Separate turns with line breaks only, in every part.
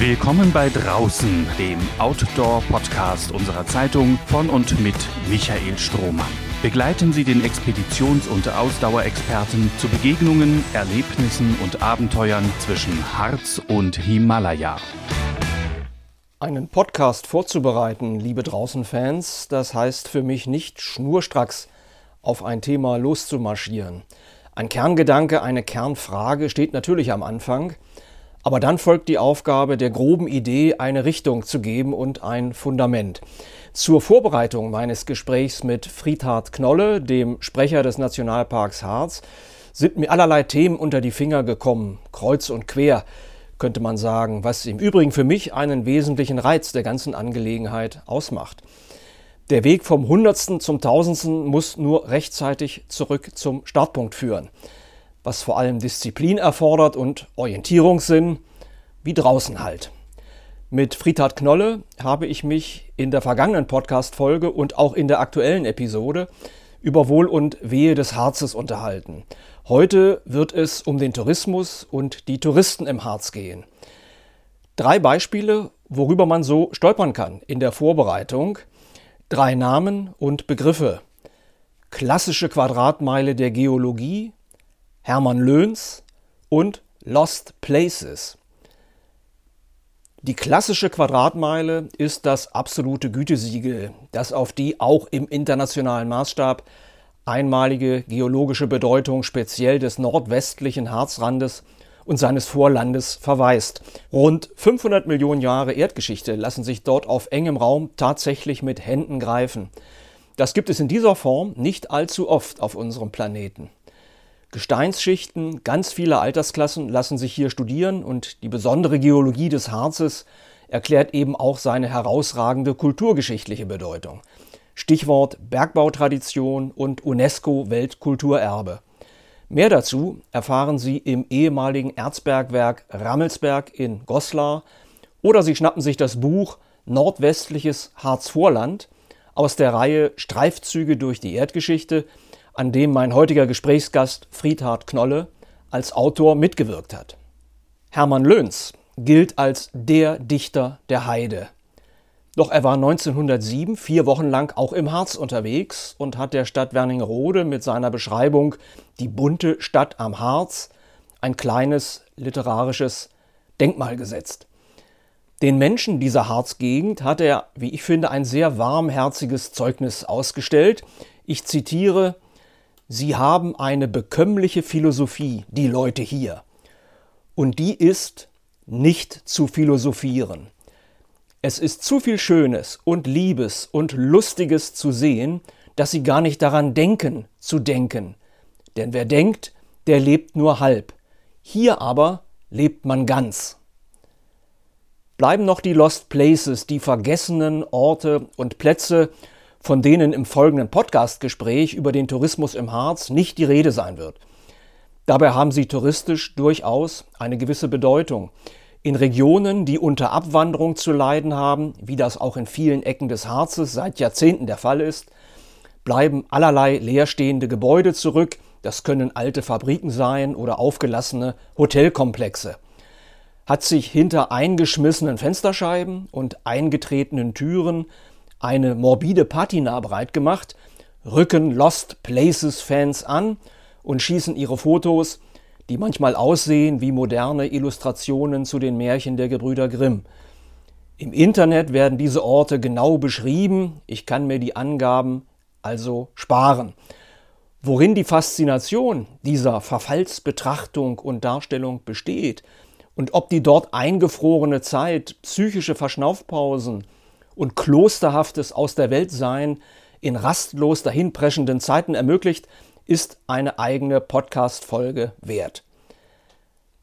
Willkommen bei Draußen, dem Outdoor-Podcast unserer Zeitung von und mit Michael Strohmann. Begleiten Sie den Expeditions- und Ausdauerexperten zu Begegnungen, Erlebnissen und Abenteuern zwischen Harz und Himalaya.
Einen Podcast vorzubereiten, liebe Draußen-Fans, das heißt für mich nicht schnurstracks auf ein Thema loszumarschieren. Ein Kerngedanke, eine Kernfrage steht natürlich am Anfang – aber dann folgt die Aufgabe, der groben Idee eine Richtung zu geben und ein Fundament. Zur Vorbereitung meines Gesprächs mit Friedhard Knolle, dem Sprecher des Nationalparks Harz, sind mir allerlei Themen unter die Finger gekommen, kreuz und quer, könnte man sagen, was im Übrigen für mich einen wesentlichen Reiz der ganzen Angelegenheit ausmacht. Der Weg vom Hundertsten zum Tausendsten muss nur rechtzeitig zurück zum Startpunkt führen was vor allem Disziplin erfordert und Orientierungssinn, wie draußen halt. Mit Friedhard Knolle habe ich mich in der vergangenen Podcast-Folge und auch in der aktuellen Episode über Wohl und Wehe des Harzes unterhalten. Heute wird es um den Tourismus und die Touristen im Harz gehen. Drei Beispiele, worüber man so stolpern kann in der Vorbereitung. Drei Namen und Begriffe. Klassische Quadratmeile der Geologie, Hermann Löhns und Lost Places. Die klassische Quadratmeile ist das absolute Gütesiegel, das auf die auch im internationalen Maßstab einmalige geologische Bedeutung speziell des nordwestlichen Harzrandes und seines Vorlandes verweist. Rund 500 Millionen Jahre Erdgeschichte lassen sich dort auf engem Raum tatsächlich mit Händen greifen. Das gibt es in dieser Form nicht allzu oft auf unserem Planeten. Gesteinsschichten ganz vieler Altersklassen lassen sich hier studieren und die besondere Geologie des Harzes erklärt eben auch seine herausragende kulturgeschichtliche Bedeutung. Stichwort Bergbautradition und UNESCO Weltkulturerbe. Mehr dazu erfahren Sie im ehemaligen Erzbergwerk Rammelsberg in Goslar oder Sie schnappen sich das Buch Nordwestliches Harzvorland aus der Reihe Streifzüge durch die Erdgeschichte an dem mein heutiger Gesprächsgast Friedhard Knolle als Autor mitgewirkt hat. Hermann Löhns gilt als der Dichter der Heide. Doch er war 1907 vier Wochen lang auch im Harz unterwegs und hat der Stadt Werningerode mit seiner Beschreibung Die bunte Stadt am Harz ein kleines literarisches Denkmal gesetzt. Den Menschen dieser Harzgegend hat er, wie ich finde, ein sehr warmherziges Zeugnis ausgestellt. Ich zitiere Sie haben eine bekömmliche Philosophie, die Leute hier. Und die ist, nicht zu philosophieren. Es ist zu viel Schönes und Liebes und Lustiges zu sehen, dass sie gar nicht daran denken, zu denken. Denn wer denkt, der lebt nur halb. Hier aber lebt man ganz. Bleiben noch die Lost Places, die vergessenen Orte und Plätze, von denen im folgenden Podcastgespräch über den Tourismus im Harz nicht die Rede sein wird. Dabei haben sie touristisch durchaus eine gewisse Bedeutung. In Regionen, die unter Abwanderung zu leiden haben, wie das auch in vielen Ecken des Harzes seit Jahrzehnten der Fall ist, bleiben allerlei leerstehende Gebäude zurück. Das können alte Fabriken sein oder aufgelassene Hotelkomplexe. Hat sich hinter eingeschmissenen Fensterscheiben und eingetretenen Türen eine morbide Patina breit gemacht, rücken Lost Places Fans an und schießen ihre Fotos, die manchmal aussehen wie moderne Illustrationen zu den Märchen der Gebrüder Grimm. Im Internet werden diese Orte genau beschrieben, ich kann mir die Angaben also sparen. Worin die Faszination dieser Verfallsbetrachtung und Darstellung besteht und ob die dort eingefrorene Zeit, psychische Verschnaufpausen, und klosterhaftes Aus der Welt sein in rastlos dahinpreschenden Zeiten ermöglicht, ist eine eigene Podcast-Folge wert.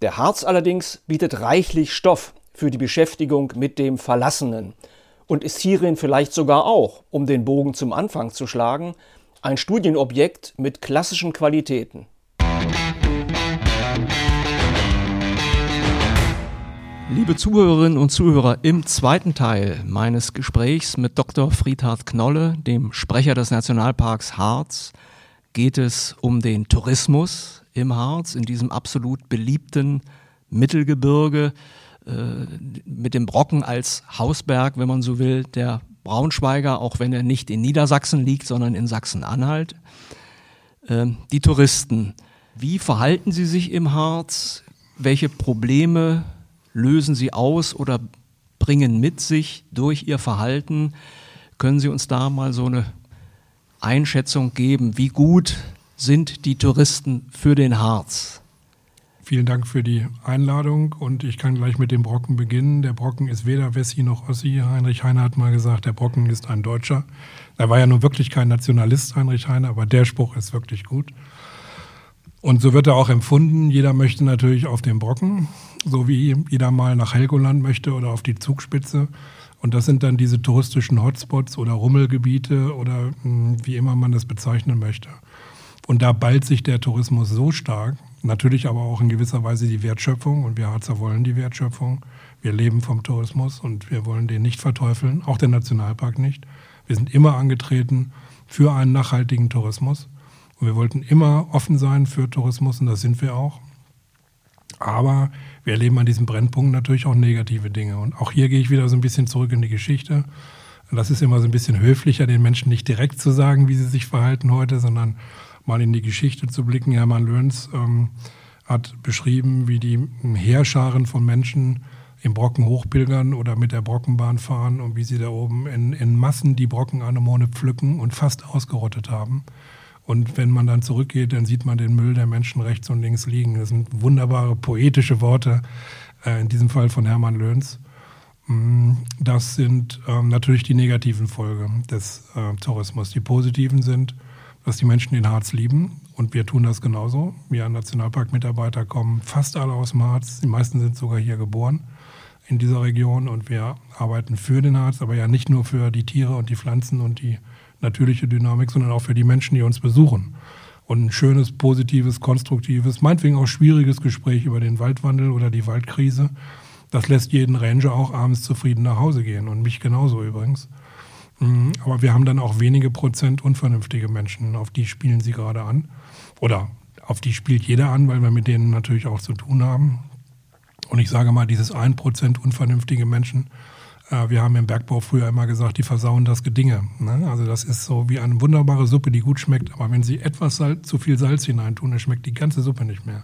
Der Harz allerdings bietet reichlich Stoff für die Beschäftigung mit dem Verlassenen und ist hierin vielleicht sogar auch, um den Bogen zum Anfang zu schlagen, ein Studienobjekt mit klassischen Qualitäten. Liebe Zuhörerinnen und Zuhörer, im zweiten Teil meines Gesprächs mit Dr. Friedhard Knolle, dem Sprecher des Nationalparks Harz, geht es um den Tourismus im Harz, in diesem absolut beliebten Mittelgebirge, äh, mit dem Brocken als Hausberg, wenn man so will, der Braunschweiger, auch wenn er nicht in Niedersachsen liegt, sondern in Sachsen-Anhalt. Ähm, die Touristen, wie verhalten sie sich im Harz? Welche Probleme lösen sie aus oder bringen mit sich durch ihr Verhalten? Können Sie uns da mal so eine Einschätzung geben? Wie gut sind die Touristen für den Harz?
Vielen Dank für die Einladung und ich kann gleich mit dem Brocken beginnen. Der Brocken ist weder Wessi noch Ossi. Heinrich Heine hat mal gesagt, der Brocken ist ein Deutscher. Er war ja nun wirklich kein Nationalist, Heinrich Heine, aber der Spruch ist wirklich gut. Und so wird er auch empfunden. Jeder möchte natürlich auf den Brocken, so wie jeder mal nach Helgoland möchte oder auf die Zugspitze. Und das sind dann diese touristischen Hotspots oder Rummelgebiete oder hm, wie immer man das bezeichnen möchte. Und da ballt sich der Tourismus so stark, natürlich aber auch in gewisser Weise die Wertschöpfung. Und wir Harzer wollen die Wertschöpfung. Wir leben vom Tourismus und wir wollen den nicht verteufeln, auch den Nationalpark nicht. Wir sind immer angetreten für einen nachhaltigen Tourismus. Und wir wollten immer offen sein für Tourismus und das sind wir auch. Aber wir erleben an diesem Brennpunkt natürlich auch negative Dinge. Und auch hier gehe ich wieder so ein bisschen zurück in die Geschichte. Das ist immer so ein bisschen höflicher, den Menschen nicht direkt zu sagen, wie sie sich verhalten heute, sondern mal in die Geschichte zu blicken. Hermann Löhns ähm, hat beschrieben, wie die Heerscharen von Menschen im Brocken hochpilgern oder mit der Brockenbahn fahren und wie sie da oben in, in Massen die Brockenanemone pflücken und fast ausgerottet haben. Und wenn man dann zurückgeht, dann sieht man den Müll der Menschen rechts und links liegen. Das sind wunderbare poetische Worte, äh, in diesem Fall von Hermann Löhns. Mm, das sind ähm, natürlich die negativen Folgen des äh, Tourismus. Die positiven sind, dass die Menschen den Harz lieben. Und wir tun das genauso. Wir Nationalparkmitarbeiter kommen fast alle aus dem Harz. Die meisten sind sogar hier geboren in dieser Region. Und wir arbeiten für den Harz, aber ja nicht nur für die Tiere und die Pflanzen und die natürliche Dynamik, sondern auch für die Menschen, die uns besuchen. Und ein schönes, positives, konstruktives, meinetwegen auch schwieriges Gespräch über den Waldwandel oder die Waldkrise, das lässt jeden Ranger auch abends zufrieden nach Hause gehen und mich genauso übrigens. Mm, aber wir haben dann auch wenige Prozent unvernünftige Menschen, auf die spielen sie gerade an. Oder auf die spielt jeder an, weil wir mit denen natürlich auch zu tun haben. Und ich sage mal, dieses 1% unvernünftige Menschen, wir haben im Bergbau früher immer gesagt, die versauen das Gedinge. Ne? Also das ist so wie eine wunderbare Suppe, die gut schmeckt, aber wenn sie etwas Salz, zu viel Salz hineintun, dann schmeckt die ganze Suppe nicht mehr.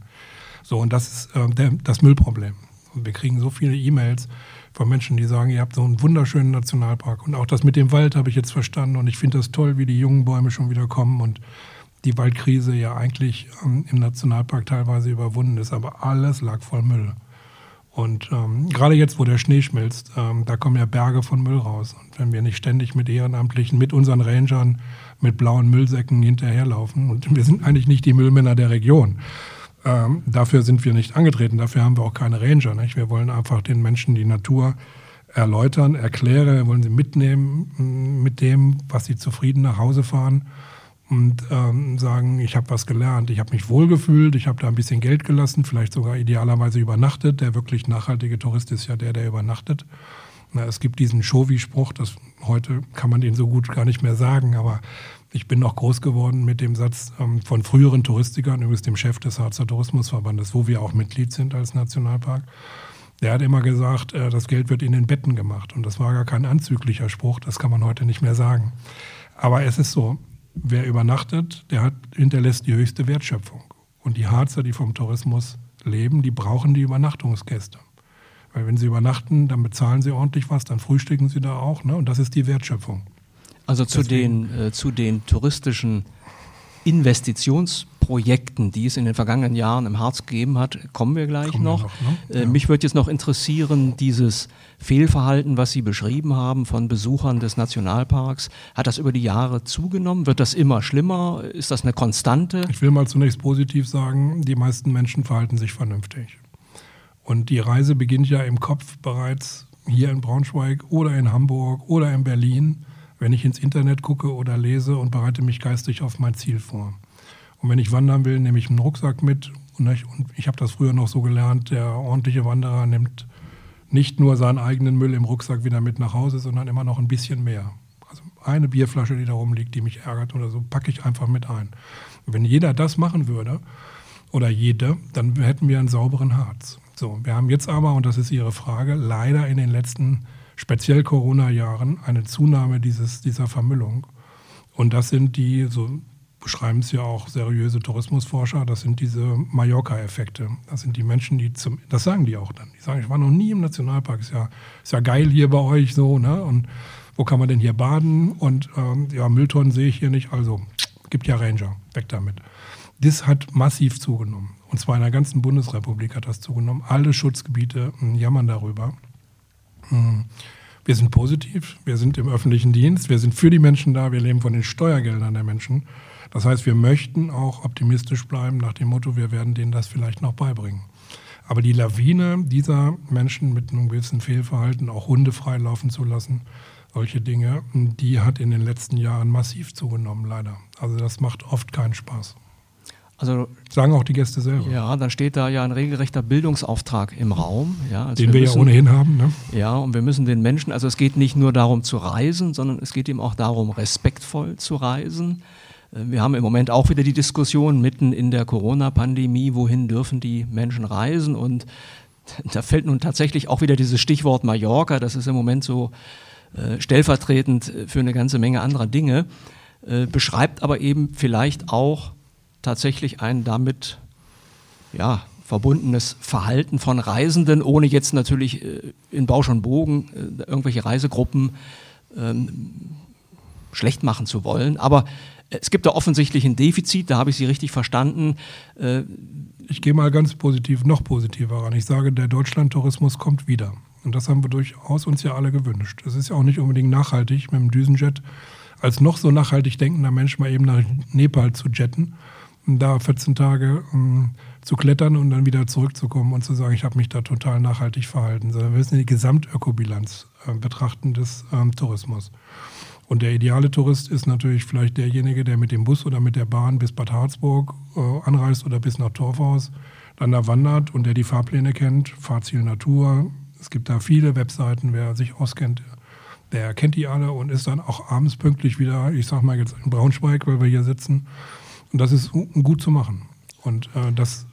So, und das ist äh, das Müllproblem. Und wir kriegen so viele E-Mails von Menschen, die sagen, ihr habt so einen wunderschönen Nationalpark. Und auch das mit dem Wald habe ich jetzt verstanden. Und ich finde das toll, wie die jungen Bäume schon wieder kommen und die Waldkrise ja eigentlich ähm, im Nationalpark teilweise überwunden ist. Aber alles lag voll Müll. Und ähm, gerade jetzt, wo der Schnee schmilzt, ähm, da kommen ja Berge von Müll raus. Und wenn wir nicht ständig mit Ehrenamtlichen, mit unseren Rangern, mit blauen Müllsäcken hinterherlaufen, und wir sind eigentlich nicht die Müllmänner der Region, ähm, dafür sind wir nicht angetreten, dafür haben wir auch keine Ranger. Nicht? Wir wollen einfach den Menschen die Natur erläutern, erklären, wollen sie mitnehmen mm, mit dem, was sie zufrieden nach Hause fahren und ähm, sagen, ich habe was gelernt, ich habe mich wohlgefühlt, ich habe da ein bisschen Geld gelassen, vielleicht sogar idealerweise übernachtet. Der wirklich nachhaltige Tourist ist ja der, der übernachtet. Na, es gibt diesen Shovi-Spruch, das heute kann man den so gut gar nicht mehr sagen, aber ich bin noch groß geworden mit dem Satz ähm, von früheren Touristikern, übrigens dem Chef des Harzer Tourismusverbandes, wo wir auch Mitglied sind als Nationalpark. Der hat immer gesagt, äh, das Geld wird in den Betten gemacht. Und das war gar kein anzüglicher Spruch, das kann man heute nicht mehr sagen. Aber es ist so, wer übernachtet, der hat, hinterlässt die höchste Wertschöpfung. Und die Harzer, die vom Tourismus leben, die brauchen die Übernachtungsgäste. Weil wenn sie übernachten, dann bezahlen sie ordentlich was, dann frühstücken sie da auch. Ne? Und das ist die Wertschöpfung.
Also zu den, äh, zu den touristischen Investitionsprojekten, die es in den vergangenen Jahren im Harz gegeben hat, kommen wir gleich kommen noch. Wir noch ne? Äh, ja. Mich würde jetzt noch interessieren, dieses Fehlverhalten, was Sie beschrieben haben von Besuchern des Nationalparks, hat das über die Jahre zugenommen? Wird das immer schlimmer? Ist das eine Konstante?
Ich will mal zunächst positiv sagen, die meisten Menschen verhalten sich vernünftig. Und die Reise beginnt ja im Kopf bereits hier in Braunschweig oder in Hamburg oder in Berlin wenn ich ins Internet gucke oder lese und bereite mich geistig auf mein Ziel vor. Und wenn ich wandern will, nehme ich einen Rucksack mit. Und ich, habe das früher noch so gelernt, der ordentliche Wanderer nimmt nicht nur seinen eigenen Müll im Rucksack wieder mit nach Hause, sondern immer noch ein bisschen mehr. Also eine Bierflasche, die da rumliegt, die mich ärgert oder so, packe ich einfach mit ein. Und wenn jeder das machen würde, oder jede, dann hätten wir einen sauberen Harz. So, wir haben jetzt aber, und das ist Ihre Frage, leider in den letzten, speziell Corona-Jahren, eine Zunahme dieses, dieser Vermüllung. Und das sind die, so beschreiben es ja auch seriöse Tourismusforscher, das sind diese Mallorca-Effekte. Das sind die Menschen, die zum, das sagen die auch dann. Die sagen, ich war noch nie im Nationalpark, ist ja, ist ja geil hier bei euch so, ne? Und wo kann man denn hier baden? Und ähm, ja, Mülltonnen sehe ich hier nicht, also gibt ja Ranger, weg damit. Das hat massiv zugenommen. Und zwar in der ganzen Bundesrepublik hat das zugenommen. Alle Schutzgebiete hm, jammern darüber. Hm. Wir sind positiv, wir sind im öffentlichen Dienst, wir sind für die Menschen da, wir leben von den Steuergeldern der Menschen. Das heißt, wir möchten auch optimistisch bleiben nach dem Motto, wir werden denen das vielleicht noch beibringen. Aber die Lawine dieser Menschen mit einem gewissen Fehlverhalten, auch Hunde freilaufen zu lassen, solche Dinge, die hat in den letzten Jahren massiv zugenommen, leider. Also das macht oft keinen Spaß.
Also sagen auch die Gäste selber.
Ja, dann steht da ja ein regelrechter Bildungsauftrag im Raum. Ja,
also den wir, wir müssen, ja ohnehin haben. Ne?
Ja, und wir müssen den Menschen, also es geht nicht nur darum zu reisen, sondern es geht eben auch darum, respektvoll zu reisen. Wir haben im Moment auch wieder die Diskussion mitten in der Corona-Pandemie, wohin dürfen die Menschen reisen? Und da fällt nun tatsächlich auch wieder dieses Stichwort Mallorca, das ist im Moment so äh, stellvertretend für eine ganze Menge anderer Dinge, äh, beschreibt aber eben vielleicht auch tatsächlich ein damit ja, verbundenes Verhalten von Reisenden, ohne jetzt natürlich äh, in Bausch und Bogen äh, irgendwelche Reisegruppen ähm, schlecht machen zu wollen. Aber es gibt da offensichtlich ein Defizit, da habe ich Sie richtig verstanden.
Äh, ich gehe mal ganz positiv, noch positiver ran. Ich sage, der Deutschlandtourismus kommt wieder. Und das haben wir durchaus uns ja alle gewünscht. Es ist ja auch nicht unbedingt nachhaltig, mit dem Düsenjet als noch so nachhaltig denkender Mensch mal eben nach Nepal zu jetten da 14 Tage zu klettern und dann wieder zurückzukommen und zu sagen, ich habe mich da total nachhaltig verhalten. Sondern wir müssen die Gesamtökobilanz äh, betrachten des ähm, Tourismus. Und der ideale Tourist ist natürlich vielleicht derjenige, der mit dem Bus oder mit der Bahn bis Bad Harzburg äh, anreist oder bis nach Torfhaus, dann da wandert und der die Fahrpläne kennt, Fahrziel Natur. Es gibt da viele Webseiten, wer sich auskennt, der kennt die alle und ist dann auch abends pünktlich wieder, ich sag mal jetzt in Braunschweig, weil wir hier sitzen. Und das ist gut zu machen. Und äh, das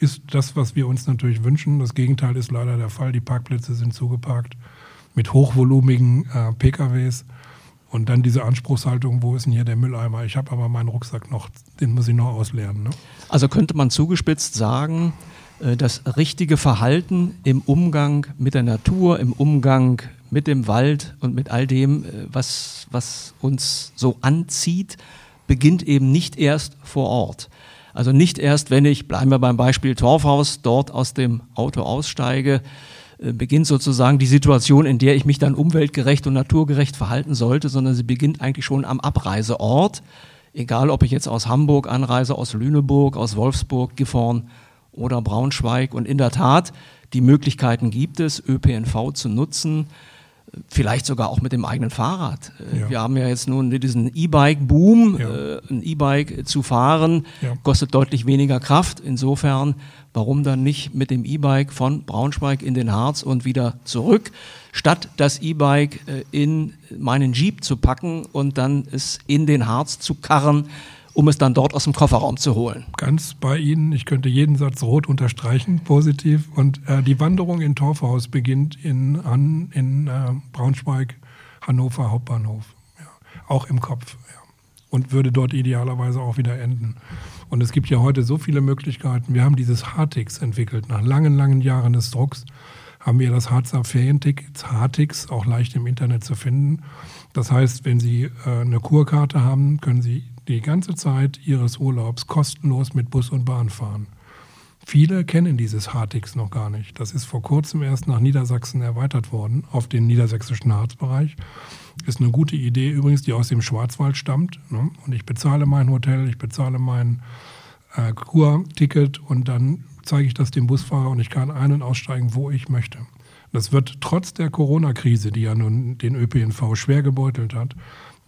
ist das, was wir uns natürlich wünschen. Das Gegenteil ist leider der Fall. Die Parkplätze sind zugeparkt mit hochvolumigen äh, PKWs. Und dann diese Anspruchshaltung, wo ist denn hier der Mülleimer? Ich habe aber meinen Rucksack noch, den muss ich noch ausleeren. Ne?
Also könnte man zugespitzt sagen, äh, das richtige Verhalten im Umgang mit der Natur, im Umgang mit dem Wald und mit all dem, äh, was, was uns so anzieht, beginnt eben nicht erst vor Ort. Also nicht erst, wenn ich, bleiben wir beim Beispiel Torfhaus, dort aus dem Auto aussteige, äh, beginnt sozusagen die Situation, in der ich mich dann umweltgerecht und naturgerecht verhalten sollte, sondern sie beginnt eigentlich schon am Abreiseort. Egal, ob ich jetzt aus Hamburg anreise, aus Lüneburg, aus Wolfsburg, Gifhorn oder Braunschweig. Und in der Tat, die Möglichkeiten gibt es, ÖPNV zu nutzen vielleicht sogar auch mit dem eigenen Fahrrad. Äh, ja. Wir haben ja jetzt nun diesen E-Bike-Boom. Ja. Äh, ein E-Bike zu fahren ja. kostet deutlich weniger Kraft. Insofern, warum dann nicht mit dem E-Bike von Braunschweig in den Harz und wieder zurück, statt das E-Bike äh, in meinen Jeep zu packen und dann es in den Harz zu karren um es dann dort aus dem Kofferraum zu holen.
Ganz bei Ihnen. Ich könnte jeden Satz rot unterstreichen, positiv. Und äh, die Wanderung in Torfhaus beginnt in, an, in äh, Braunschweig, Hannover Hauptbahnhof. Ja. Auch im Kopf. Ja. Und würde dort idealerweise auch wieder enden. Und es gibt ja heute so viele Möglichkeiten. Wir haben dieses Hartix entwickelt. Nach langen, langen Jahren des Drucks haben wir das Harzer Ferienticket, Hartix, auch leicht im Internet zu finden. Das heißt, wenn Sie äh, eine Kurkarte haben, können Sie die ganze Zeit ihres Urlaubs kostenlos mit Bus und Bahn fahren. Viele kennen dieses Hartix noch gar nicht. Das ist vor kurzem erst nach Niedersachsen erweitert worden, auf den niedersächsischen Harzbereich. Ist eine gute Idee übrigens, die aus dem Schwarzwald stammt. Ne? Und ich bezahle mein Hotel, ich bezahle mein äh, Kurticket und dann zeige ich das dem Busfahrer und ich kann ein- und aussteigen, wo ich möchte. Das wird trotz der Corona-Krise, die ja nun den ÖPNV schwer gebeutelt hat,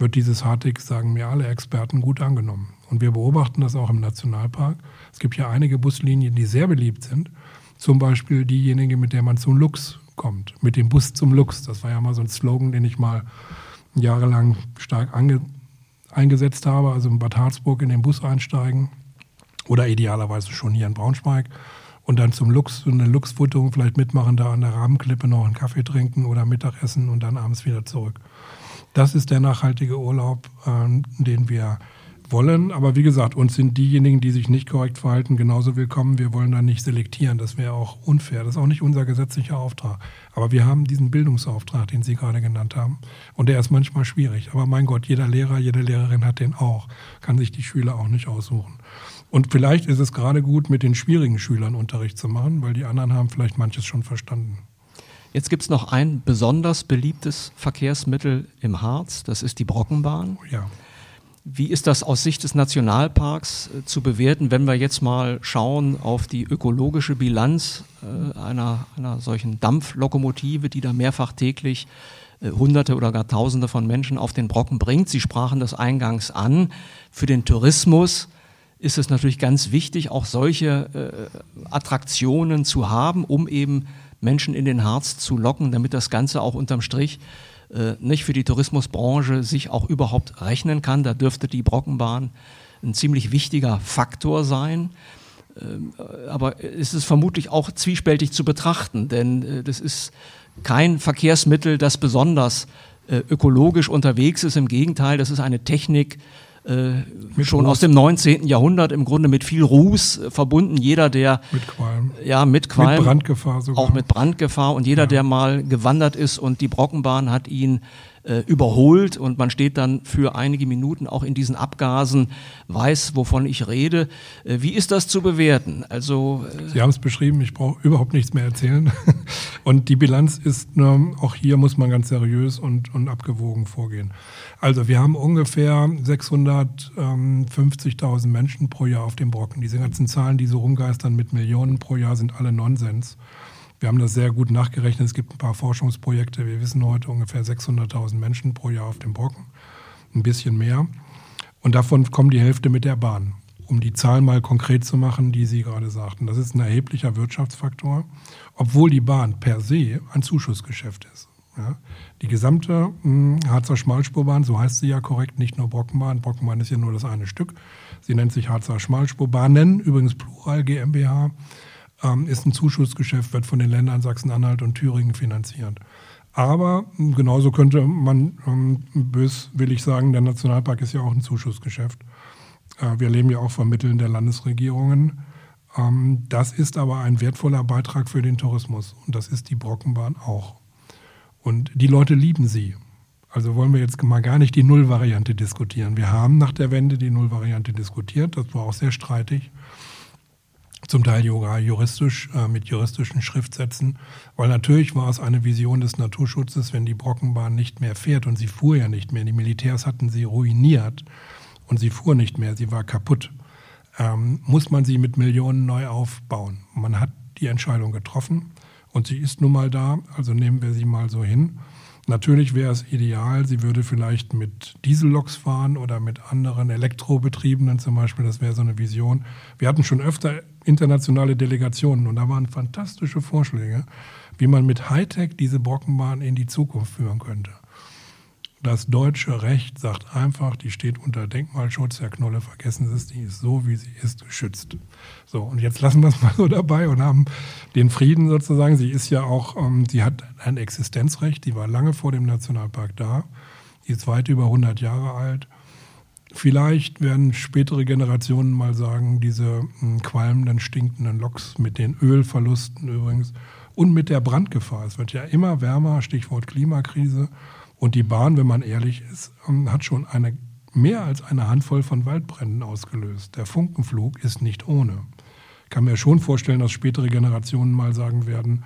wird dieses Hartig, sagen mir alle Experten, gut angenommen. Und wir beobachten das auch im Nationalpark. Es gibt ja einige Buslinien, die sehr beliebt sind. Zum Beispiel diejenige, mit der man zum Lux kommt. Mit dem Bus zum Lux. Das war ja mal so ein Slogan, den ich mal jahrelang stark eingesetzt habe. Also in Bad Harzburg in den Bus einsteigen oder idealerweise schon hier in Braunschweig und dann zum Lux, eine Luchsfutterung vielleicht mitmachen, da an der Rahmenklippe noch einen Kaffee trinken oder Mittagessen und dann abends wieder zurück. Das ist der nachhaltige Urlaub, äh, den wir wollen. Aber wie gesagt, uns sind diejenigen, die sich nicht korrekt verhalten, genauso willkommen. Wir wollen da nicht selektieren. Das wäre auch unfair. Das ist auch nicht unser gesetzlicher Auftrag. Aber wir haben diesen Bildungsauftrag, den Sie gerade genannt haben. Und der ist manchmal schwierig. Aber mein Gott, jeder Lehrer, jede Lehrerin hat den auch. Kann sich die Schüler auch nicht aussuchen. Und vielleicht ist es gerade gut, mit den schwierigen Schülern Unterricht zu machen, weil die anderen haben vielleicht manches schon verstanden.
Jetzt gibt es noch ein besonders beliebtes Verkehrsmittel im Harz, das ist die Brockenbahn.
Oh ja.
Wie ist das aus Sicht des Nationalparks äh, zu bewerten, wenn wir jetzt mal schauen auf die ökologische Bilanz äh, einer, einer solchen Dampflokomotive, die da mehrfach täglich äh, Hunderte oder gar Tausende von Menschen auf den Brocken bringt? Sie sprachen das eingangs an. Für den Tourismus ist es natürlich ganz wichtig, auch solche Attraktionen zu haben, um eben Menschen in den Harz zu locken, damit das Ganze auch unterm Strich äh, nicht für die Tourismusbranche sich auch überhaupt rechnen kann. Da dürfte die Brockenbahn ein ziemlich wichtiger Faktor sein. Ähm, aber es ist vermutlich auch zwiespältig zu betrachten, denn äh, das ist kein Verkehrsmittel, das besonders äh, ökologisch unterwegs ist. Im Gegenteil, das ist eine Technik, äh, schon Ruß. aus dem 19. Jahrhundert im Grunde mit viel Ruß äh, verbunden. Jeder, der
mit Qualm,
ja mit Qualm,
mit Brandgefahr sogar.
auch mit Brandgefahr und jeder, ja. der mal gewandert ist und die Brockenbahn hat ihn äh, überholt und man steht dann für einige Minuten auch in diesen Abgasen, weiß, wovon ich rede. Äh, wie ist das zu bewerten? Also
äh Sie haben es beschrieben, ich brauche überhaupt nichts mehr erzählen. und die Bilanz ist, auch hier muss man ganz seriös und, und abgewogen vorgehen. Also wir haben ungefähr 650.000 Menschen pro Jahr auf dem Brocken. Diese ganzen Zahlen, die so rumgeistern mit Millionen pro Jahr, sind alle Nonsens. Wir haben das sehr gut nachgerechnet. Es gibt ein paar Forschungsprojekte. Wir wissen heute ungefähr 600.000 Menschen pro Jahr auf dem Brocken. Ein bisschen mehr. Und davon kommen die Hälfte mit der Bahn. Um die Zahlen mal konkret zu machen, die Sie gerade sagten. Das ist ein erheblicher Wirtschaftsfaktor, obwohl die Bahn per se ein Zuschussgeschäft ist. Ja. Die gesamte mh, hm, Harzer Schmalspurbahn, so heißt sie ja korrekt, nicht nur Brockenbahn. Brockenbahn ist ja nur das eine Stück. Sie nennt sich Harzer Schmalspurbahnen, übrigens Plural GmbH ähm, ist ein Zuschussgeschäft, wird von den Ländern Sachsen-Anhalt und Thüringen finanziert. Aber hm, genauso könnte man ähm, böswillig sagen, der Nationalpark ist ja auch ein Zuschussgeschäft. Äh, wir leben ja auch von Mitteln der Landesregierungen. Ähm, das ist aber ein wertvoller Beitrag für den Tourismus und das ist die Brockenbahn auch. Und die Leute lieben sie. Also wollen wir jetzt mal gar nicht die Nullvariante diskutieren. Wir haben nach der Wende die Nullvariante diskutiert, das war auch sehr streitig zum Teil juristisch, äh, mit juristischen Schriftsätzen, weil natürlich war es eine Vision des Naturschutzes, wenn die Brockenbahn nicht mehr fährt und sie fuhr ja nicht mehr. Die Militärs hatten sie ruiniert und sie fuhr nicht mehr, sie war kaputt. Ähm, muss man sie mit Millionen neu aufbauen. Man hat die Entscheidung getroffen und sie ist nun mal da, also nehmen wir sie mal so hin. Natürlich wäre es ideal, sie würde vielleicht mit Dieselloks fahren oder mit anderen Elektrobetriebenen zum Beispiel. Das wäre so eine Vision. Wir hatten schon öfter internationale Delegationen und da waren fantastische Vorschläge, wie man mit Hightech diese Brockenbahn in die Zukunft führen könnte. Das deutsche Recht sagt einfach, die steht unter Denkmalschutz. Herr Knolle, vergessen Sie es, die ist so, wie sie ist, geschützt. So, und jetzt lassen wir es mal so dabei und haben den Frieden sozusagen. Sie ist ja auch, ähm, sie hat ein Existenzrecht, die war lange vor dem Nationalpark da. Die ist weit über 100 Jahre alt. Vielleicht werden spätere Generationen mal sagen, diese hm, qualmenden, stinkenden Loks mit den Ölverlusten übrigens und mit der Brandgefahr. Es wird ja immer wärmer, Stichwort Klimakrise. Und die Bahn, wenn man ehrlich ist, ähm, hat schon eine, mehr als eine Handvoll von Waldbränden ausgelöst. Der Funkenflug ist nicht ohne. Ich kann mir schon vorstellen, dass spätere Generationen mal sagen werden,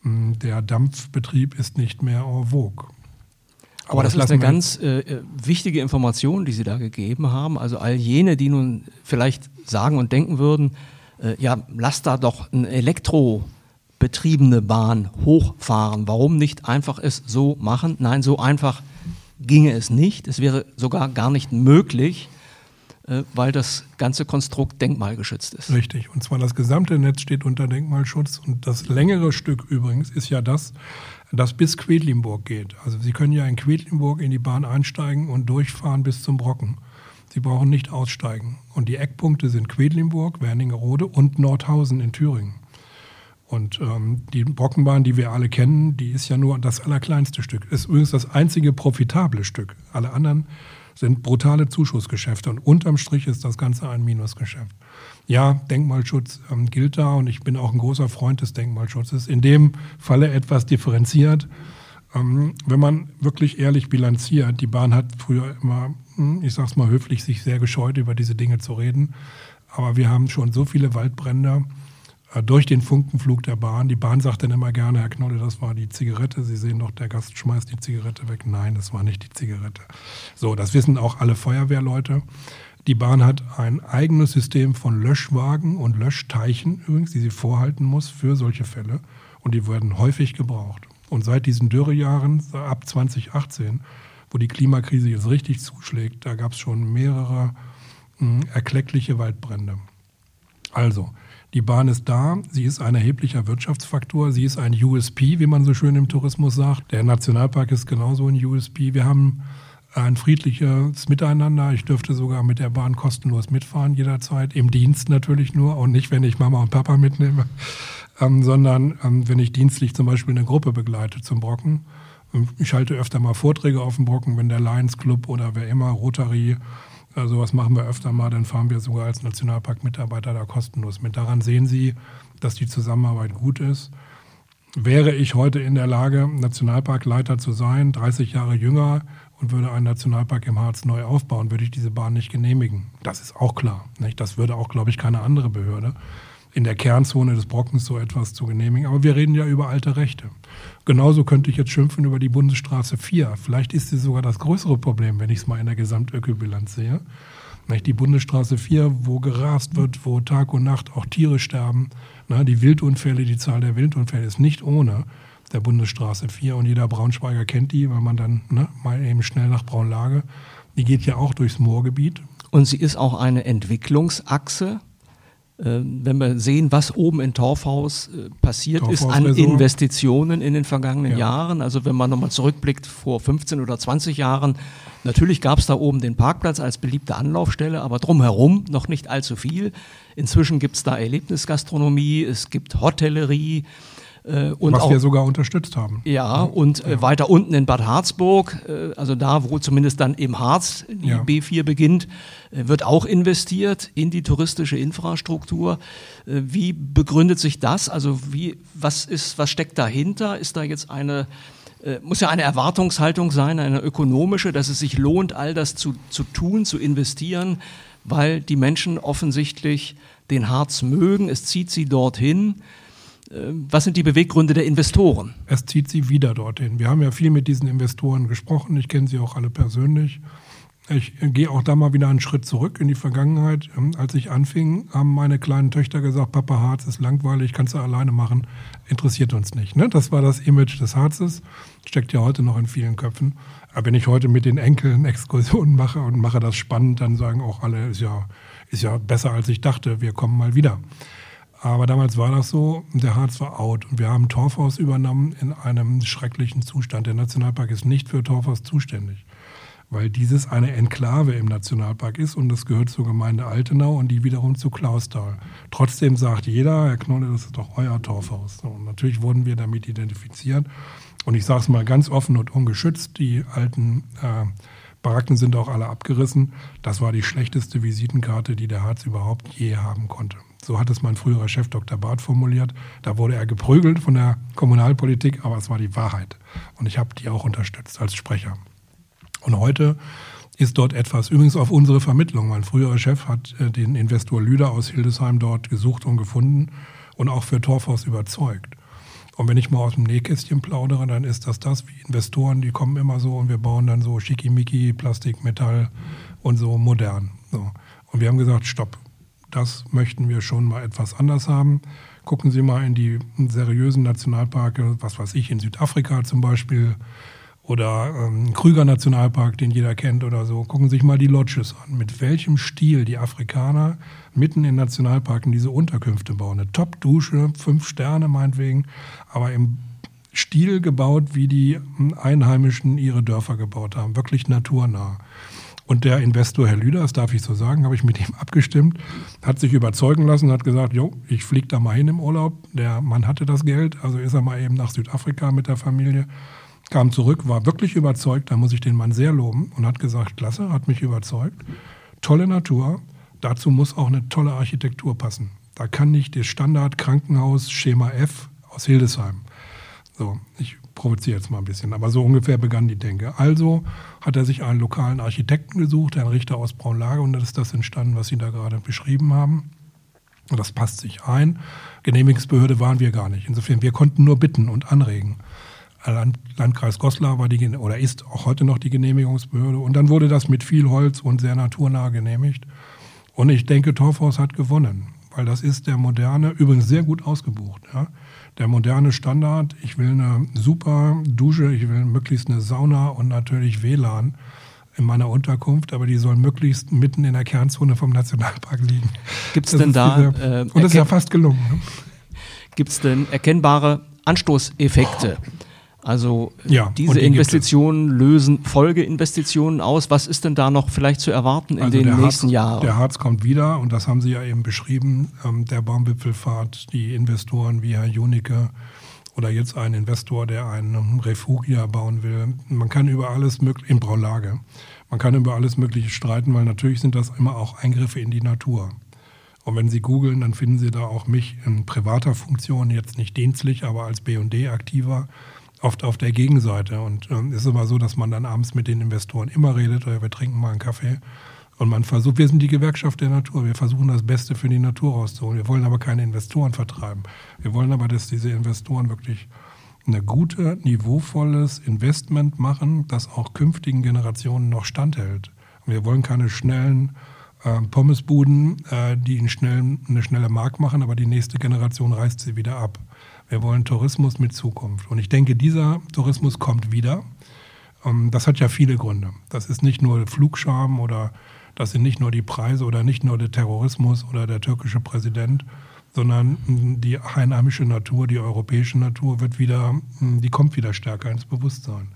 hm, der Dampfbetrieb ist nicht mehr en vogue.
Aber, Aber das, das ist eine ganz äh, äh, wichtige Information, die Sie da gegeben haben. Also all jene, die nun vielleicht sagen und denken würden, äh, ja, lass da doch ein Elektro betriebene Bahn hochfahren. Warum nicht einfach es so machen? Nein, so einfach ginge es nicht. Es wäre sogar gar nicht möglich, äh, weil das ganze Konstrukt denkmalgeschützt ist.
Richtig. Und zwar das gesamte Netz steht unter Denkmalschutz. Und das längere Stück übrigens ist ja das, das bis Quedlinburg geht. Also Sie können ja in Quedlinburg in die Bahn einsteigen und durchfahren bis zum Brocken. Sie brauchen nicht aussteigen. Und die Eckpunkte sind Quedlinburg, Werningerode und Nordhausen in Thüringen. Und ähm, die Brockenbahn, die wir alle kennen, die ist ja nur das allerkleinste Stück. Ist übrigens das einzige profitable Stück. Alle anderen sind brutale Zuschussgeschäfte und unterm Strich ist das Ganze ein Minusgeschäft. Ja, Denkmalschutz ähm, gilt da und ich bin auch ein großer Freund des Denkmalschutzes. In dem Falle etwas differenziert. Ähm, wenn man wirklich ehrlich bilanziert, die Bahn hat früher immer, hm, ich sag's mal höflich, sich sehr gescheut, über diese Dinge zu reden. Aber wir haben schon so viele Waldbrände durch den Funkenflug der Bahn. Die Bahn sagt dann immer gerne, Herr Knolle, das war die Zigarette. Sie sehen doch, der Gast schmeißt die Zigarette weg. Nein, das war nicht die Zigarette. So, das wissen auch alle Feuerwehrleute. Die Bahn hat ein eigenes System von Löschwagen und Löschteichen übrigens, die sie vorhalten muss für solche Fälle. Und die werden häufig gebraucht. Und seit diesen Dürrejahren, ab 2018, wo die Klimakrise jetzt richtig zuschlägt, da gab es schon mehrere mh, hm, erkleckliche Waldbrände. Also, die Bahn ist da, sie ist ein erheblicher Wirtschaftsfaktor, sie ist ein USP, wie man so schön im Tourismus sagt. Der Nationalpark ist genauso ein USP. Wir haben ein friedliches Miteinander. Ich dürfte sogar mit der Bahn kostenlos mitfahren jederzeit, im Dienst natürlich nur und nicht, wenn ich Mama und Papa mitnehme, ähm, sondern ähm, wenn ich dienstlich zum Beispiel eine Gruppe begleite zum Brocken. Ich halte öfter mal Vorträge auf dem Brocken, wenn der Lions Club oder wer immer, Rotary, äh, sowas machen wir öfter mal, dann fahren wir sogar als Nationalpark-Mitarbeiter da kostenlos mit. Daran sehen Sie, dass die Zusammenarbeit gut ist. Wäre ich heute in der Lage, Nationalparkleiter zu sein, 30 Jahre jünger, und würde einen Nationalpark im Harz neu aufbauen, würde ich diese Bahn nicht genehmigen. Das ist auch klar. Nicht? Das würde auch, glaube ich, keine andere Behörde in der Kernzone des Brockens so etwas zu genehmigen. Aber wir reden ja über alte Rechte. Genauso könnte ich jetzt schimpfen über die Bundesstraße 4. Vielleicht ist sie sogar das größere Problem, wenn ich es mal in der Gesamtökobilanz sehe. Die Bundesstraße 4, wo gerast wird, wo Tag und Nacht auch Tiere sterben. Die Wildunfälle, die Zahl der Wildunfälle ist nicht ohne der Bundesstraße 4 und jeder Braunschweiger kennt die, weil man dann ne, mal eben schnell nach Braunlage. Die geht ja auch durchs Moorgebiet.
Und sie ist auch eine Entwicklungsachse. Äh, wenn wir sehen, was oben in Torfhaus äh, passiert ist an Investitionen in den vergangenen ja. Jahren, also wenn man nochmal zurückblickt vor 15 oder 20 Jahren, natürlich gab es da oben den Parkplatz als beliebte Anlaufstelle, aber drumherum noch nicht allzu viel. Inzwischen gibt es da Erlebnisgastronomie, es gibt Hotellerie,
und Was auch, wir sogar unterstützt haben.
Ja, und äh, ja. weiter unten in Bad Harzburg, äh, also da, wo zumindest dann im Harz die ja. B4 beginnt, äh, wird auch investiert in die touristische Infrastruktur. Äh, wie begründet sich das? Also wie, was ist, was steckt dahinter? Ist da jetzt eine äh, muss ja eine Erwartungshaltung sein, eine ökonomische, dass es sich lohnt, all das zu, zu tun, zu investieren, weil die Menschen offensichtlich den Harz mögen, es zieht sie dorthin. Ähm, was sind die Beweggründe der Investoren?
Es zieht sie wieder dorthin. Wir haben ja viel mit diesen Investoren gesprochen. Ich kenne sie auch alle persönlich. Ich gehe auch da mal wieder einen Schritt zurück in die Vergangenheit. Ähm, als ich anfing, haben meine kleinen Töchter gesagt, Papa Harz ist langweilig, kannst du alleine machen, interessiert uns nicht. Ne? Das war das Image des Harzes, steckt ja heute noch in vielen Köpfen. Aber wenn ich heute mit den Enkeln Exkursionen mache und mache das spannend, dann sagen auch alle, ist ja, ist ja besser als ich dachte, wir kommen mal wieder. Aber damals war das so, der Harz war out und wir haben Torfhaus übernommen in einem schrecklichen Zustand. Der Nationalpark ist nicht für Torfhaus zuständig, weil dieses eine Enklave im Nationalpark ist und das gehört zur Gemeinde Altenau und die wiederum zu Klausthal. Trotzdem sagt jeder, Herr Knolle, das ist doch euer Torfhaus. Und natürlich wurden wir damit identifiziert. Und ich sage es mal ganz offen und ungeschützt, die alten äh, Baracken sind auch alle abgerissen. Das war die schlechteste Visitenkarte, die der Harz überhaupt je haben konnte. So hat es mein früherer Chef Dr. Barth formuliert. Da wurde er geprügelt von der Kommunalpolitik, aber es war die Wahrheit. Und ich habe die auch unterstützt als Sprecher. Und heute ist dort etwas, übrigens auf unsere Vermittlung. Mein früherer Chef hat äh, den Investor Lüder aus Hildesheim dort gesucht und gefunden und auch für Torfhaus überzeugt. Und wenn ich mal aus dem Nähkästchen plaudere, dann ist das das, wie Investoren, die kommen immer so und wir bauen dann so schickimicki, Plastik, Metall und so modern. So. Und wir haben gesagt, stopp, das möchten wir schon mal etwas anders haben. Gucken Sie mal in die seriösen Nationalparke, was weiß ich, in Südafrika zum Beispiel oder ähm, Krüger Nationalpark, den jeder kennt oder so. Gucken Sie sich mal die Lodges an, mit welchem Stil die Afrikaner mitten in Nationalparken diese Unterkünfte bauen. Eine Top-Dusche, fünf Sterne meinetwegen, aber im Stil gebaut, wie die Einheimischen ihre Dörfer gebaut haben, wirklich naturnah. Und der Investor, Herr Lüder, das darf ich so sagen, habe ich mit ihm abgestimmt, hat sich überzeugen lassen, hat gesagt, jo, ich fliege da mal hin im Urlaub. Der Mann hatte das Geld, also ist er mal eben nach Südafrika mit der Familie, kam zurück, war wirklich überzeugt, da muss ich den Mann sehr loben und hat gesagt, klasse, hat mich überzeugt. Tolle Natur, dazu muss auch eine tolle Architektur passen. Da kann nicht das Standard-Krankenhaus Schema F aus Hildesheim. So, ich provoziere jetzt mal ein bisschen, aber so ungefähr begann die Denke. Also hat er sich einen lokalen Architekten gesucht, Herrn Richter aus Braunlage, und dann ist das entstanden, was Sie da gerade beschrieben haben. Und das passt sich ein. Genehmigungsbehörde waren wir gar nicht. Insofern, wir konnten nur bitten und anregen. Land, Landkreis Goslar war die oder ist auch heute noch die Genehmigungsbehörde. Und dann wurde das mit viel Holz und sehr naturnah genehmigt. Und ich denke, Torfhaus hat gewonnen, weil das ist der moderne, übrigens sehr gut ausgebucht. Ja der moderne Standard. Ich will eine super Dusche, ich will möglichst eine Sauna und natürlich WLAN in meiner Unterkunft, aber die soll möglichst mitten in der Kernzone vom Nationalpark liegen.
Gibt es denn da...
Diese, äh, und das ist ja fast gelungen. Ne?
Gibt es denn erkennbare Anstoßeffekte? Also
ja,
diese die Investitionen lösen Folgeinvestitionen aus. Was ist denn da noch vielleicht zu erwarten in also den nächsten
Harz,
Jahren?
Der Harz kommt wieder und das haben Sie ja eben beschrieben. Ähm, der Baumwipfelfahrt, die Investoren wie Herr Junicke oder jetzt ein Investor, der einen Refugia bauen will. Man kann über alles mögliche, in Braulage, man kann über alles Mögliche streiten, weil natürlich sind das immer auch Eingriffe in die Natur. Und wenn Sie googeln, dann finden Sie da auch mich in privater Funktion, jetzt nicht dienstlich, aber als B&D aktiver oft auf der Gegenseite. Und ähm, es ist immer so, dass man dann abends mit den Investoren immer redet, oder wir trinken mal einen Kaffee. Und man versucht, wir sind die Gewerkschaft der Natur. Wir versuchen das Beste für die Natur rauszuholen. Wir wollen aber keine Investoren vertreiben. Wir wollen aber, dass diese Investoren wirklich eine gute, niveauvolles Investment machen, das auch künftigen Generationen noch standhält. Wir wollen keine schnellen äh, Pommesbuden, äh, die einen schnellen, eine schnelle Mark machen, aber die nächste Generation reißt sie wieder ab. Wir wollen Tourismus mit Zukunft. Und ich denke, dieser Tourismus kommt wieder. Ähm, das hat ja viele Gründe. Das ist nicht nur Flugscham oder das sind nicht nur die Preise oder nicht nur der Terrorismus oder der türkische Präsident, sondern die einheimische Natur, die europäische Natur wird wieder, die kommt wieder stärker ins Bewusstsein.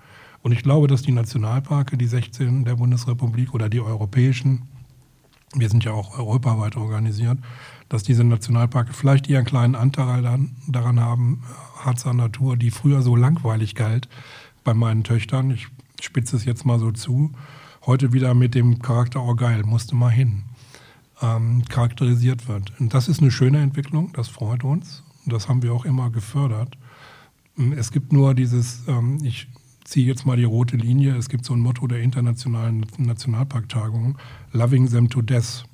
Und ich glaube, dass die Nationalparke, die 16 der Bundesrepublik oder die europäischen, wir sind ja auch europaweit organisiert, dass diese Nationalparke vielleicht ihren kleinen Anteil daran haben, Harzer Natur, die früher so langweilig galt bei meinen Töchtern, ich spitze es jetzt mal so zu, heute wieder mit dem Charakter, oh geil, musste mal hin, ähm, charakterisiert wird. Und das ist eine schöne Entwicklung, das freut uns. Das haben wir auch immer gefördert. Es gibt nur dieses, ähm, ich ziehe jetzt mal die rote Linie, es gibt so ein Motto der internationalen Nationalparktagung, Loving them to death.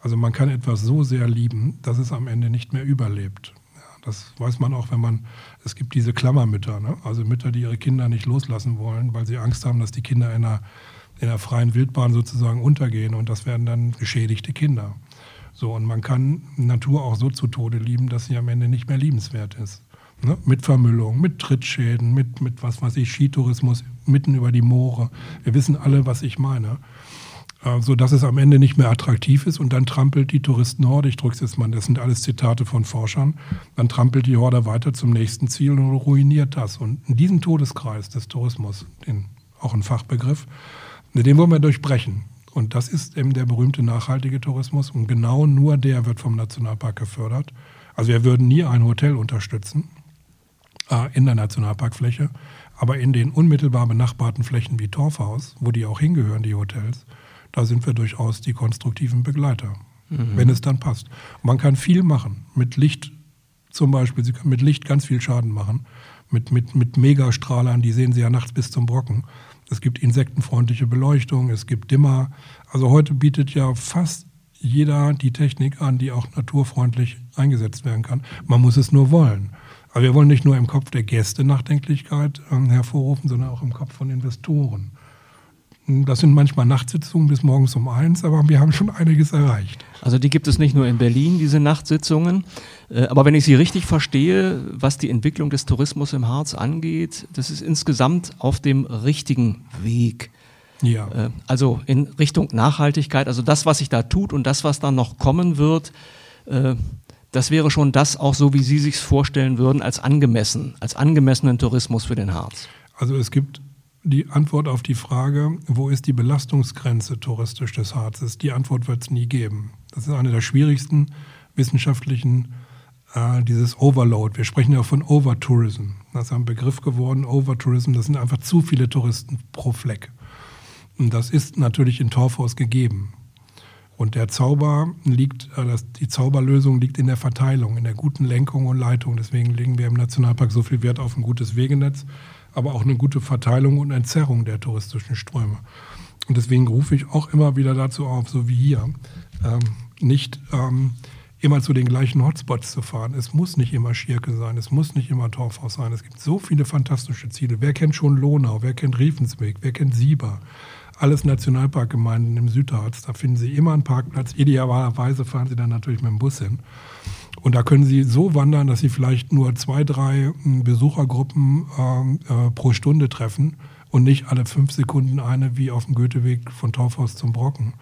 Also man kann etwas so sehr lieben, dass es am Ende nicht mehr überlebt. Das weiß man auch, wenn man, es gibt diese Klammermütter, ne? also Mütter, die ihre Kinder nicht loslassen wollen, weil sie Angst haben, dass die Kinder in einer, in freien Wildbahn sozusagen untergehen und das werden dann geschädigte Kinder. So, und man kann Natur auch so zu Tode lieben, dass sie am Ende nicht mehr liebenswert ist. Ne? Mit Vermüllung, mit Trittschäden, mit, mit was weiß ich, Skitourismus mitten über die Moore. Wir wissen alle, was ich meine. Äh, so dass es am Ende nicht mehr attraktiv ist und dann trampelt die Touristenhorde, ich drücke es jetzt mal, das sind alles Zitate von Forschern, dann trampelt die Horde weiter zum nächsten Ziel und ruiniert das. Und in diesem Todeskreis des Tourismus, den, auch ein Fachbegriff, den wollen wir durchbrechen. Und das ist eben der berühmte nachhaltige Tourismus und genau nur der wird vom Nationalpark gefördert. Also wir würden nie ein Hotel unterstützen äh, in der Nationalparkfläche, aber in den unmittelbar benachbarten Flächen wie Torfhaus, wo die auch hingehören, die Hotels, da sind wir durchaus die konstruktiven Begleiter, mhm. wenn es dann passt. man kann viel machen. Mit Licht zum Beispiel, Sie können mit Licht ganz viel Schaden machen. Mit, mit, mit Megastrahlern, die sehen Sie ja nachts bis zum Brocken. Es gibt insektenfreundliche Beleuchtung, es gibt Dimmer. Also heute bietet ja fast jeder die Technik an, die auch naturfreundlich eingesetzt werden kann. Man muss es nur wollen. Aber wir wollen nicht nur im Kopf der Gäste Nachdenklichkeit äh, hervorrufen, sondern auch im Kopf von Investoren. Das sind manchmal Nachtsitzungen bis morgens um eins, aber wir haben schon einiges erreicht.
Also die gibt es nicht nur in Berlin, diese Nachtsitzungen. Äh, aber wenn ich Sie richtig verstehe, was die Entwicklung des Tourismus im Harz angeht, das ist insgesamt auf dem richtigen Weg.
Ja.
Äh, also in Richtung Nachhaltigkeit, also das, was sich da tut und das, was dann noch kommen wird, äh, das wäre schon das auch so, wie Sie sich vorstellen würden, als angemessen, als angemessenen Tourismus für den Harz.
Also es gibt die Antwort auf die Frage, wo ist die Belastungsgrenze touristisch des Harzes? Die Antwort wird es nie geben. Das ist eine der schwierigsten wissenschaftlichen, äh, dieses Overload. Wir sprechen ja von Overtourism. Das ist ein Begriff geworden, Overtourism. Das sind einfach zu viele Touristen pro Fleck. Und das ist natürlich in Torfhaus gegeben. Und der Zauber liegt, äh, die Zauberlösung liegt in der Verteilung, in der guten Lenkung und Leitung. Deswegen legen wir im Nationalpark so viel Wert auf ein gutes Wegenetz, aber auch eine gute Verteilung und Entzerrung der touristischen Ströme. Und deswegen rufe ich auch immer wieder dazu auf, so wie hier, ähm, nicht ähm, immer zu den gleichen Hotspots zu fahren. Es muss nicht immer Schirke sein, es muss nicht immer Torfhaus sein. Es gibt so viele fantastische Ziele. Wer kennt schon Lohnau? Wer kennt Riefensweg? Wer kennt Sieber? alles Nationalparkgemeinden im Südharz. Da finden Sie immer einen Parkplatz. Idealerweise fahren Sie dann natürlich mit dem Bus hin. Und da können Sie so wandern, dass Sie vielleicht nur zwei, drei hm, Besuchergruppen ähm, äh, pro Stunde treffen und nicht alle fünf Sekunden eine wie auf dem Goetheweg von Torfhaus zum Brocken.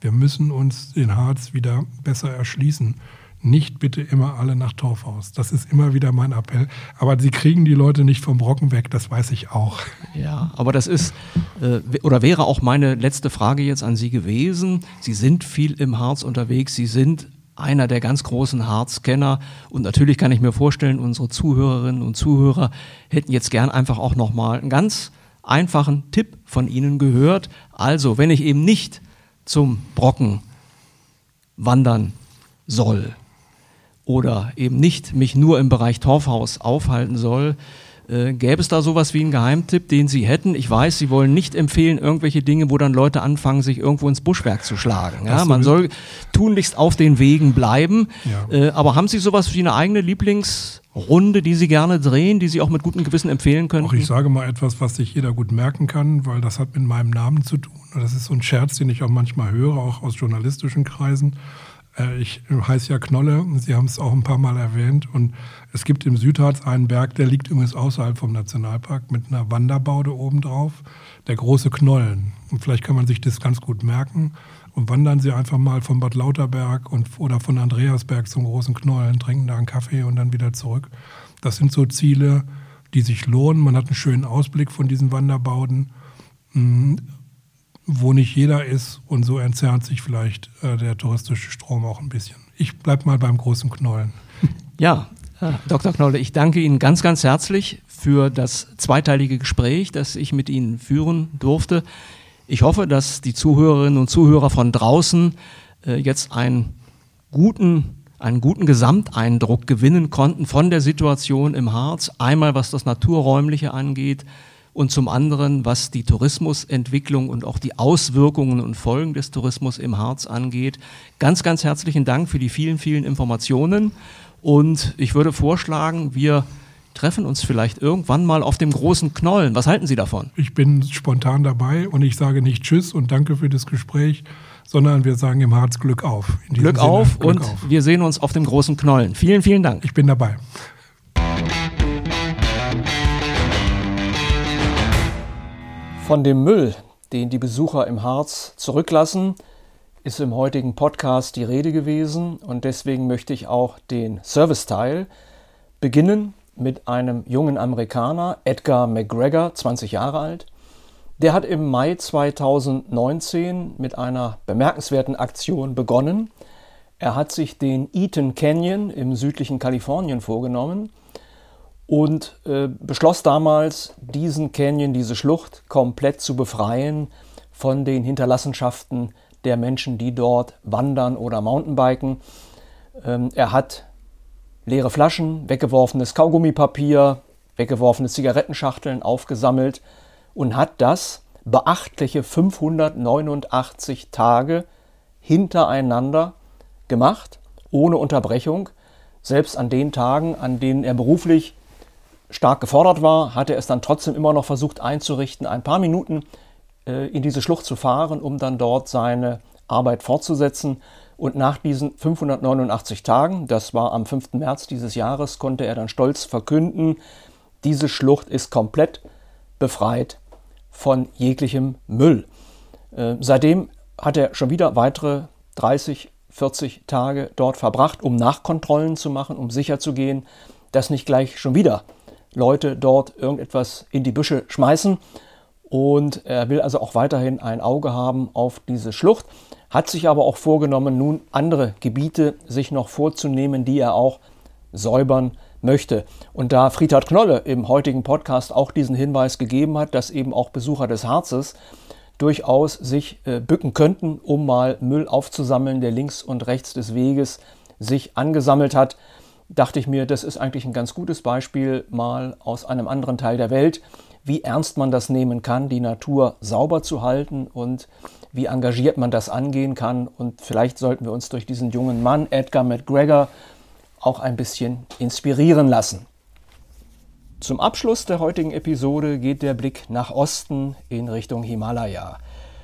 Wir müssen uns den Harz wieder besser erschließen nicht bitte immer alle nach Torfhaus. Das ist immer wieder mein Appell. Aber sie kriegen die Leute nicht vom Brocken weg, das weiß ich auch.
Ja, aber das ist äh, oder wäre auch meine letzte Frage jetzt an Sie gewesen. Sie sind viel im Harz unterwegs, Sie sind einer der ganz großen Harzkenner und natürlich kann ich mir vorstellen, unsere Zuhörerinnen und Zuhörer hätten jetzt gern einfach auch nochmal einen ganz einfachen Tipp von Ihnen gehört. Also, wenn ich eben nicht zum Brocken wandern soll, oder eben nicht mich nur im Bereich Torfhaus aufhalten soll. Äh, gäbe es da sowas wie einen Geheimtipp, den Sie hätten? Ich weiß, Sie wollen nicht empfehlen, irgendwelche Dinge, wo dann Leute anfangen, sich irgendwo ins Buschwerk zu schlagen. Ja, man soll tunlichst auf den Wegen bleiben. Ja. Äh, aber haben Sie sowas wie eine eigene Lieblingsrunde, die Sie gerne drehen, die Sie auch mit gutem Gewissen empfehlen können?
Auch ich sage mal etwas, was sich jeder gut merken kann, weil das hat mit meinem Namen zu tun. Das ist so ein Scherz, den ich auch manchmal höre, auch aus journalistischen Kreisen. Äh, ich heiße ja Knolle, Sie haben es auch ein paar Mal erwähnt. Und es gibt im Südharz einen Berg, der liegt übrigens außerhalb vom Nationalpark mit einer Wanderbaude obendrauf, der große Knollen. Und vielleicht kann man sich das ganz gut merken. Und wandern Sie einfach mal von Bad Lauterberg und, oder von Andreasberg zum großen Knollen, trinken da einen Kaffee und dann wieder zurück. Das sind so Ziele, die sich lohnen. Man hat einen schönen Ausblick von diesen Wanderbauden. Wo nicht jeder ist und so entzerrt sich vielleicht äh, der touristische Strom auch ein bisschen. Ich bleibe mal beim großen Knollen.
Ja, äh, Dr. Knolle, ich danke Ihnen ganz, ganz herzlich für das zweiteilige Gespräch, das ich mit Ihnen führen durfte. Ich hoffe, dass die Zuhörerinnen und Zuhörer von draußen äh, jetzt einen guten einen guten Gesamteindruck gewinnen konnten von der Situation im Harz. Einmal was das Naturräumliche angeht, und zum anderen, was die Tourismusentwicklung und auch die Auswirkungen und Folgen des Tourismus im Harz angeht. Ganz, ganz herzlichen Dank für die vielen, vielen Informationen und ich würde vorschlagen, wir treffen uns vielleicht irgendwann mal auf dem großen Knollen. Was halten Sie davon?
Ich bin spontan dabei und ich sage nicht Tschüss und danke für das Gespräch, sondern wir sagen im Harz Glück auf.
Glück Sinne, auf Glück und auf. wir sehen uns auf dem großen Knollen. Vielen, vielen Dank.
Ich bin dabei.
Von dem Müll, den die Besucher im Harz zurücklassen, ist im heutigen Podcast die Rede gewesen und deswegen möchte ich auch den Serviceteil beginnen mit einem jungen Amerikaner, Edgar McGregor, 20 Jahre alt. Der hat im Mai 2019 mit einer bemerkenswerten Aktion begonnen. Er hat sich den Eaton Canyon im südlichen Kalifornien vorgenommen und äh, beschloss damals, diesen Canyon, diese Schlucht komplett zu befreien von den Hinterlassenschaften der Menschen, die dort wandern oder Mountainbiken. Ähm, er hat leere Flaschen, weggeworfenes Kaugummipapier, weggeworfene Zigarettenschachteln aufgesammelt und hat das beachtliche 589 Tage hintereinander gemacht, ohne Unterbrechung. Selbst an den Tagen, an denen er beruflich stark gefordert war, hat er es dann trotzdem immer noch versucht einzurichten, ein paar Minuten äh, in diese Schlucht zu fahren, um dann dort seine Arbeit fortzusetzen. Und nach diesen 589 Tagen, das war am 5. März dieses Jahres, konnte er dann stolz verkünden, diese Schlucht ist komplett befreit von jeglichem Müll. Äh, seitdem hat er schon wieder weitere 30, 40 Tage dort verbracht, um Nachkontrollen zu machen, um sicherzugehen, dass nicht gleich schon wieder Leute dort irgendetwas in die Büsche schmeißen. Und er will also auch weiterhin ein Auge haben auf diese Schlucht, hat sich aber auch vorgenommen, nun andere Gebiete sich noch vorzunehmen, die er auch säubern möchte. Und da Friedhard Knolle im heutigen Podcast auch diesen Hinweis gegeben hat, dass eben auch Besucher des Harzes durchaus sich äh, bücken könnten, um mal Müll aufzusammeln, der links und rechts des Weges sich angesammelt hat, dachte ich mir, das ist eigentlich ein ganz gutes Beispiel mal aus einem anderen Teil der Welt, wie ernst man das nehmen kann, die Natur sauber zu halten und wie engagiert man das angehen kann. Und vielleicht sollten wir uns durch diesen jungen Mann, Edgar McGregor, auch ein bisschen inspirieren lassen. Zum Abschluss der heutigen Episode geht der Blick nach Osten in Richtung Himalaya.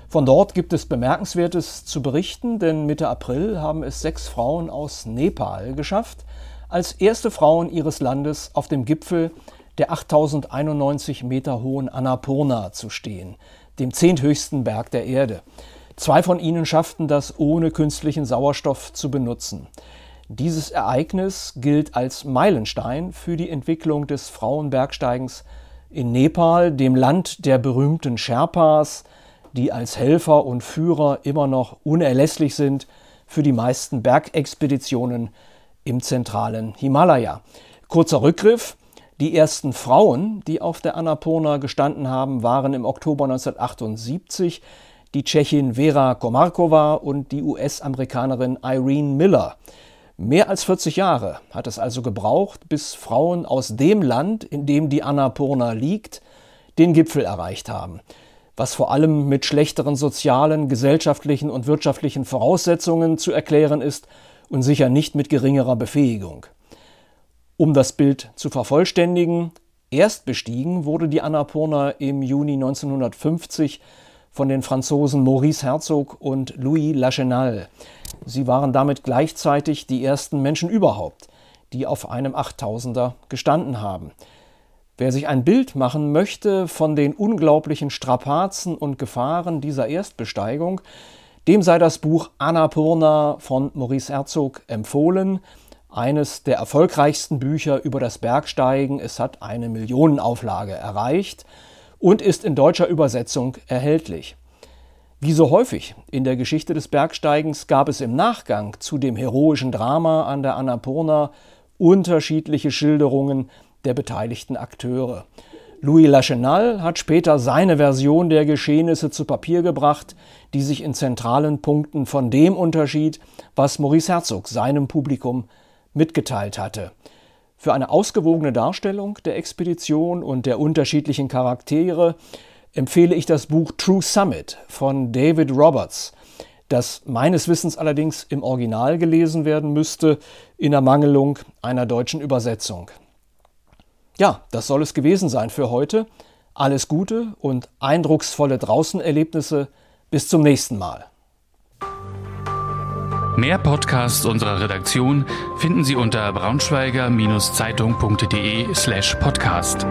Von dort gibt es Bemerkenswertes zu berichten, denn Mitte April haben es sechs Frauen aus Nepal geschafft, als erste Frauen ihres Landes auf dem Gipfel der 8091 Meter hohen Annapurna zu stehen, dem zehnthöchsten Berg der Erde. Zwei von ihnen schafften das ohne künstlichen Sauerstoff zu benutzen. Dieses Ereignis gilt als Meilenstein für die Entwicklung des Frauenbergsteigens in Nepal, dem Land der berühmten Sherpas, die als Helfer und Führer immer noch unerlässlich sind für die meisten Bergexpeditionen im zentralen Himalaya. Kurzer Rückgriff. Die ersten Frauen, die auf der Annapurna gestanden haben, waren im Oktober 1978 die Tschechin Vera Komarkova und die US-Amerikanerin Irene Miller. Mehr als 40 Jahre hat es also gebraucht, bis Frauen aus dem Land, in dem die Annapurna liegt, den Gipfel erreicht haben, was vor allem mit schlechteren sozialen, gesellschaftlichen und wirtschaftlichen Voraussetzungen zu erklären ist und sicher nicht mit geringerer Befähigung. Um das Bild zu vervollständigen, erst bestiegen wurde die Annapurna im Juni 1950 von den Franzosen Maurice Herzog und Louis Lachenal. Sie waren damit gleichzeitig die ersten Menschen überhaupt, die auf einem Achttausender gestanden haben. Wer sich ein Bild machen möchte von den unglaublichen Strapazen und Gefahren dieser Erstbesteigung, dem sei das Buch Annapurna von Maurice Herzog empfohlen. Eines der erfolgreichsten Bücher über das Bergsteigen. Es hat eine Millionenauflage erreicht und ist in deutscher Übersetzung erhältlich. Wie so häufig in der Geschichte des Bergsteigens gab es im Nachgang zu dem heroischen Drama an der Annapurna unterschiedliche Schilderungen der beteiligten Akteure. Louis Lachenal hat später seine Version der Geschehnisse zu Papier gebracht, die sich in zentralen Punkten von dem unterschied, was Maurice Herzog seinem Publikum mitgeteilt hatte. Für eine ausgewogene Darstellung der Expedition und der unterschiedlichen Charaktere empfehle ich das Buch True Summit von David Roberts, das meines Wissens allerdings im Original gelesen werden müsste, in Ermangelung einer deutschen Übersetzung. Ja, das soll es gewesen sein für heute. Alles Gute und eindrucksvolle Draußenerlebnisse. Bis zum nächsten Mal.
Mehr Podcasts unserer Redaktion finden Sie unter braunschweiger-zeitung.de slash podcast.